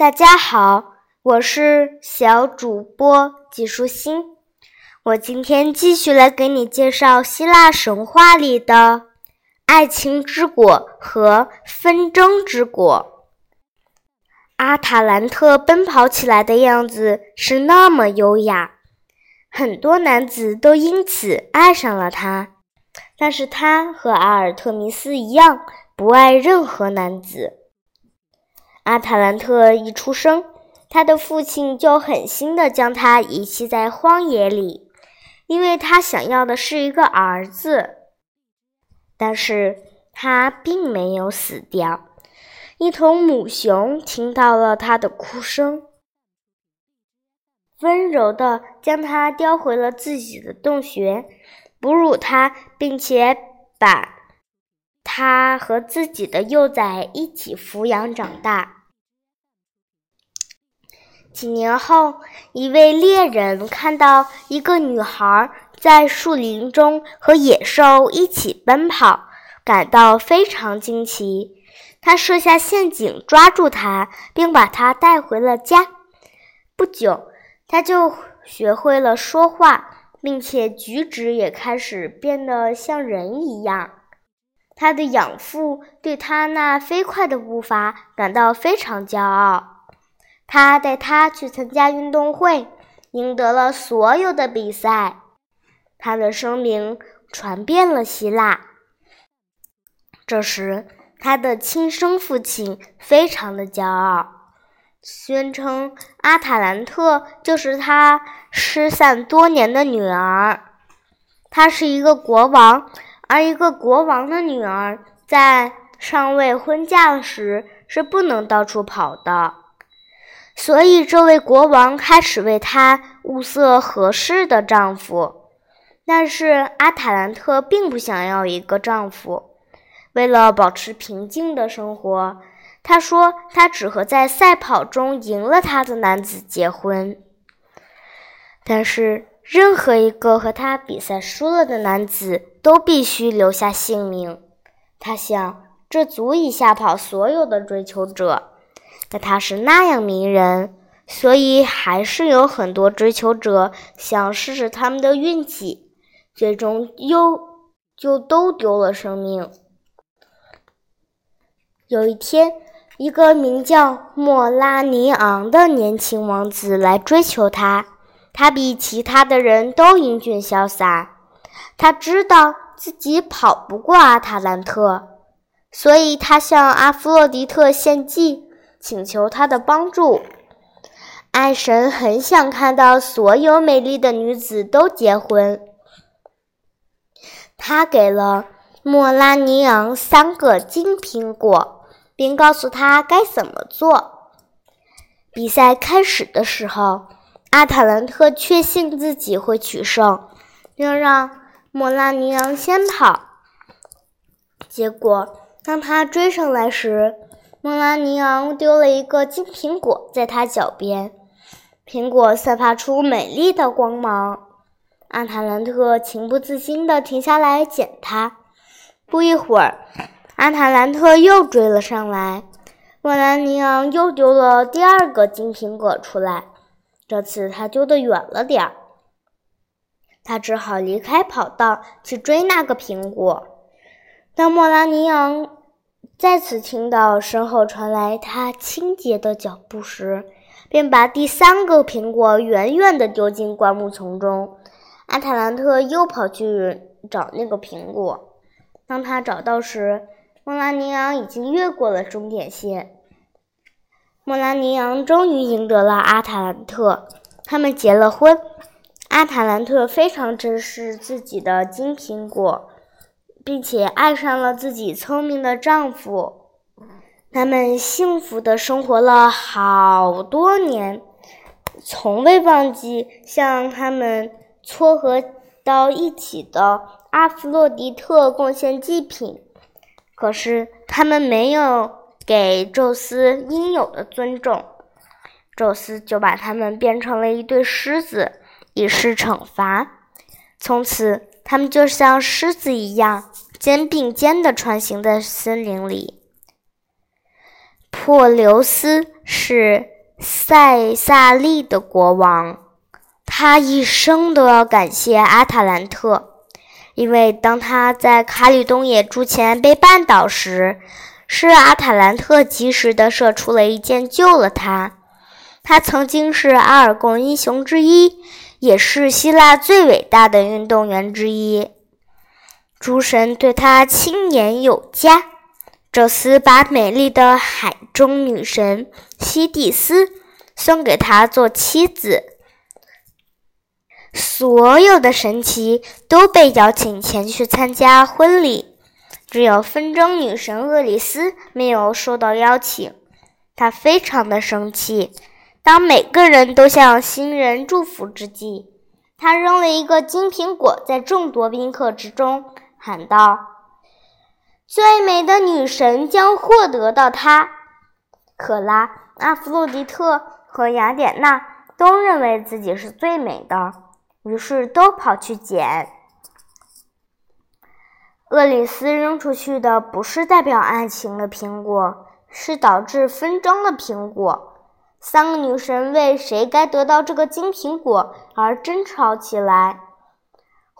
大家好，我是小主播季舒心。我今天继续来给你介绍希腊神话里的爱情之果和纷争之果。阿塔兰特奔跑起来的样子是那么优雅，很多男子都因此爱上了他。但是他和阿尔特弥斯一样，不爱任何男子。阿塔兰特一出生，他的父亲就狠心地将他遗弃在荒野里，因为他想要的是一个儿子。但是他并没有死掉。一头母熊听到了他的哭声，温柔地将他叼回了自己的洞穴，哺乳他，并且把。他和自己的幼崽一起抚养长大。几年后，一位猎人看到一个女孩在树林中和野兽一起奔跑，感到非常惊奇。他设下陷阱，抓住她，并把她带回了家。不久，他就学会了说话，并且举止也开始变得像人一样。他的养父对他那飞快的步伐感到非常骄傲，他带他去参加运动会，赢得了所有的比赛，他的声名传遍了希腊。这时，他的亲生父亲非常的骄傲，宣称阿塔兰特就是他失散多年的女儿，他是一个国王。而一个国王的女儿在尚未婚嫁时是不能到处跑的，所以这位国王开始为她物色合适的丈夫。但是阿塔兰特并不想要一个丈夫，为了保持平静的生活，他说他只和在赛跑中赢了他的男子结婚。但是。任何一个和他比赛输了的男子都必须留下姓名。他想，这足以吓跑所有的追求者。但他是那样迷人，所以还是有很多追求者想试试他们的运气，最终又就都丢了生命。有一天，一个名叫莫拉尼昂的年轻王子来追求她。他比其他的人都英俊潇洒，他知道自己跑不过阿塔兰特，所以他向阿弗洛狄特献计，请求他的帮助。爱神很想看到所有美丽的女子都结婚，他给了莫拉尼昂三个金苹果，并告诉他该怎么做。比赛开始的时候。阿塔兰特确信自己会取胜，并让莫拉尼昂先跑。结果，当他追上来时，莫拉尼昂丢了一个金苹果在他脚边，苹果散发出美丽的光芒。阿塔兰特情不自禁地停下来捡它。不一会儿，阿塔兰特又追了上来，莫拉尼昂又丢了第二个金苹果出来。这次他丢得远了点儿，他只好离开跑道去追那个苹果。当莫拉尼昂再次听到身后传来他清洁的脚步时，便把第三个苹果远远地丢进灌木丛中。阿塔兰特又跑去找那个苹果。当他找到时，莫拉尼昂已经越过了终点线。莫拉尼昂终于赢得了阿塔兰特，他们结了婚。阿塔兰特非常珍视自己的金苹果，并且爱上了自己聪明的丈夫。他们幸福的生活了好多年，从未忘记向他们撮合到一起的阿弗洛狄特贡献祭品。可是他们没有。给宙斯应有的尊重，宙斯就把他们变成了一对狮子，以示惩罚。从此，他们就像狮子一样，肩并肩地穿行在森林里。珀琉斯是塞萨利的国王，他一生都要感谢阿塔兰特，因为当他在卡里东野筑前被绊倒时，是阿塔兰特及时的射出了一箭救了他。他曾经是阿尔贡英雄之一，也是希腊最伟大的运动员之一。诸神对他青眼有加。宙斯把美丽的海中女神西蒂斯送给他做妻子，所有的神奇都被邀请前去参加婚礼，只有纷争女神厄里斯没有受到邀请。她非常的生气。当每个人都向新人祝福之际，她扔了一个金苹果在众多宾客之中，喊道。最美的女神将获得到它。克拉、阿弗洛狄特和雅典娜都认为自己是最美的，于是都跑去捡。厄里斯扔出去的不是代表爱情的苹果，是导致纷争的苹果。三个女神为谁该得到这个金苹果而争吵起来。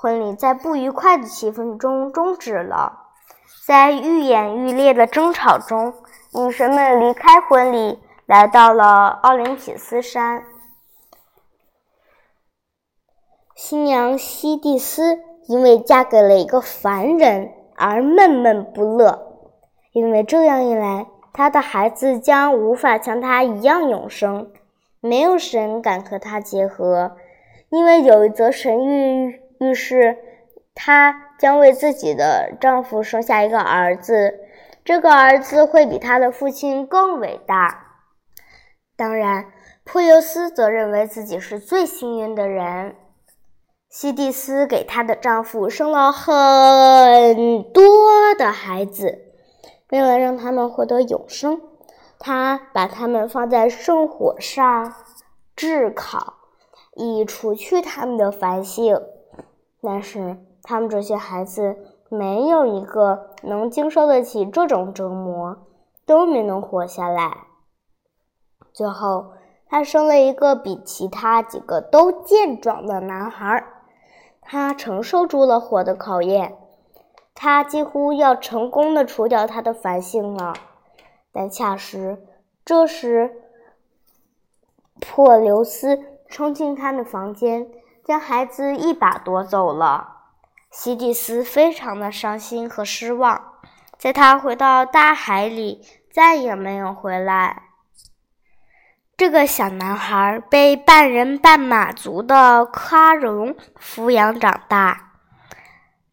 婚礼在不愉快的气氛中终止了。在愈演愈烈的争吵中，女神们离开婚礼，来到了奥林匹斯山。新娘西蒂斯因为嫁给了一个凡人而闷闷不乐，因为这样一来，她的孩子将无法像她一样永生。没有神敢和她结合，因为有一则神谕于是她。将为自己的丈夫生下一个儿子，这个儿子会比他的父亲更伟大。当然，普尤斯则认为自己是最幸运的人。西蒂斯给她的丈夫生了很多的孩子，为了让他们获得永生，她把他们放在圣火上炙烤，以除去他们的烦性。但是。他们这些孩子没有一个能经受得起这种折磨，都没能活下来。最后，他生了一个比其他几个都健壮的男孩。他承受住了火的考验，他几乎要成功的除掉他的烦性了。但恰时，这时，珀留斯冲进他的房间，将孩子一把夺走了。西蒂斯非常的伤心和失望，在他回到大海里，再也没有回来。这个小男孩被半人半马族的卡戎抚养长大，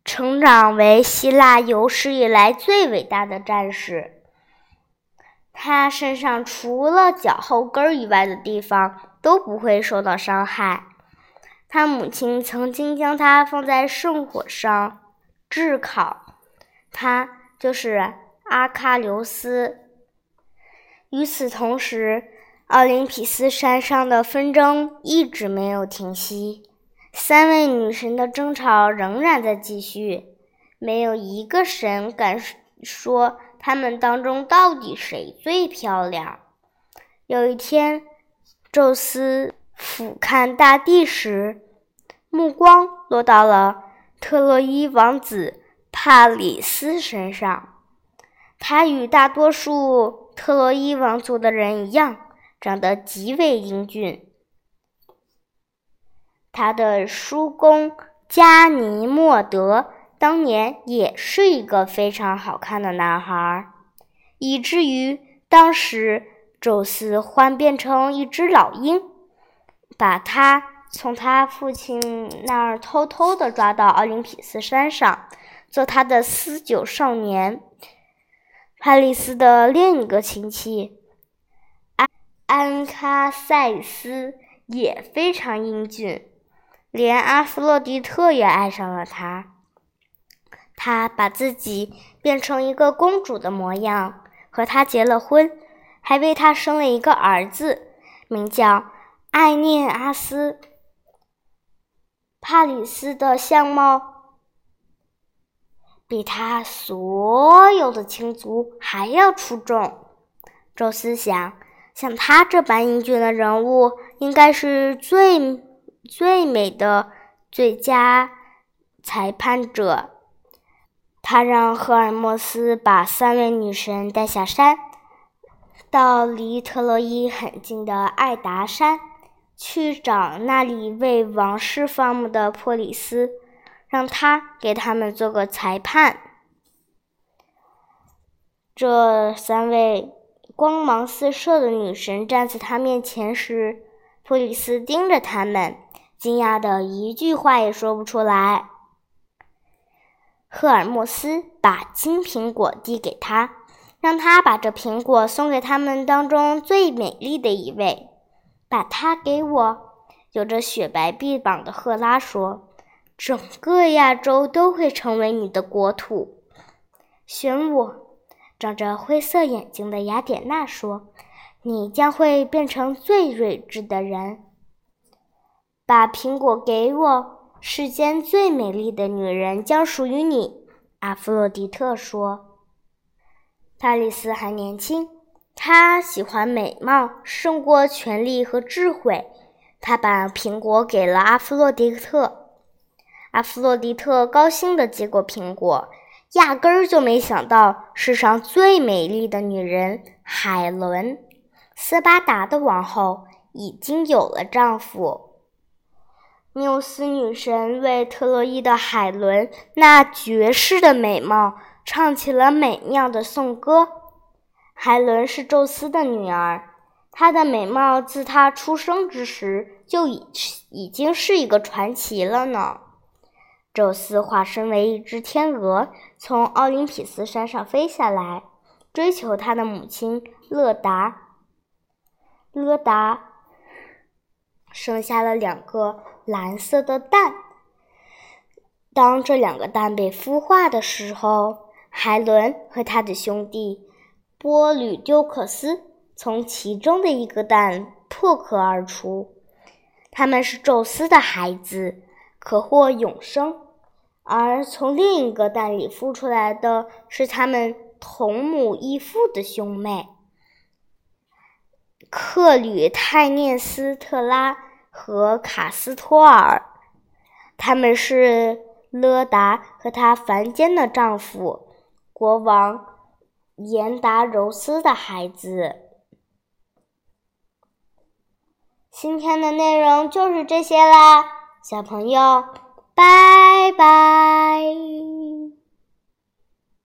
成长为希腊有史以来最伟大的战士。他身上除了脚后跟以外的地方都不会受到伤害。他母亲曾经将他放在圣火上炙烤，他就是阿喀琉斯。与此同时，奥林匹斯山上的纷争一直没有停息，三位女神的争吵仍然在继续，没有一个神敢说他们当中到底谁最漂亮。有一天，宙斯。俯瞰大地时，目光落到了特洛伊王子帕里斯身上。他与大多数特洛伊王族的人一样，长得极为英俊。他的叔公加尼莫德当年也是一个非常好看的男孩，以至于当时宙斯幻变成一只老鹰。把他从他父亲那儿偷偷的抓到奥林匹斯山上，做他的私酒少年。帕里斯的另一个亲戚安安喀塞斯也非常英俊，连阿弗洛狄特也爱上了他。他把自己变成一个公主的模样，和他结了婚，还为他生了一个儿子，名叫。艾涅阿斯，帕里斯的相貌比他所有的亲族还要出众。宙斯想，像他这般英俊的人物，应该是最最美的最佳裁判者。他让赫尔墨斯把三位女神带下山，到离特洛伊很近的艾达山，去找那里为王室放牧的珀里斯，让他给他们做个裁判。这三位光芒四射的女神站在他面前时，珀里斯盯着他们，惊讶的一句话也说不出来。赫尔墨斯把金苹果递给他，让他把这苹果送给他们当中最美丽的一位。把它给我。有着雪白臂膀的赫拉说：“整个亚洲都会成为你的国土。”选我。长着灰色眼睛的雅典娜说：“你将会变成最睿智的人。”把苹果给我。世间最美丽的女人将属于你，阿弗洛狄特说。帕里斯还年轻，他喜欢美貌胜过权力和智慧。他把苹果给了阿弗洛狄特，阿弗洛狄特高兴地接过苹果，压根儿就没想到世上最美丽的女人海伦，斯巴达的王后，已经有了丈夫。缪斯女神为特洛伊的海伦那绝世的美貌唱起了美妙的颂歌。海伦是宙斯的女儿，她的美貌自她出生之时就已已经是一个传奇了呢。宙斯化身为一只天鹅，从奥林匹斯山上飞下来，追求他的母亲勒达。勒达生下了两个。蓝色的蛋。当这两个蛋被孵化的时候，海伦和他的兄弟波吕丢克斯从其中的一个蛋破壳而出。他们是宙斯的孩子，可获永生；而从另一个蛋里孵出来的是他们同母异父的兄妹克吕泰涅斯特拉。和卡斯托尔，他们是勒达和她凡间的丈夫国王严达柔斯的孩子。今天的内容就是这些啦，小朋友，拜拜。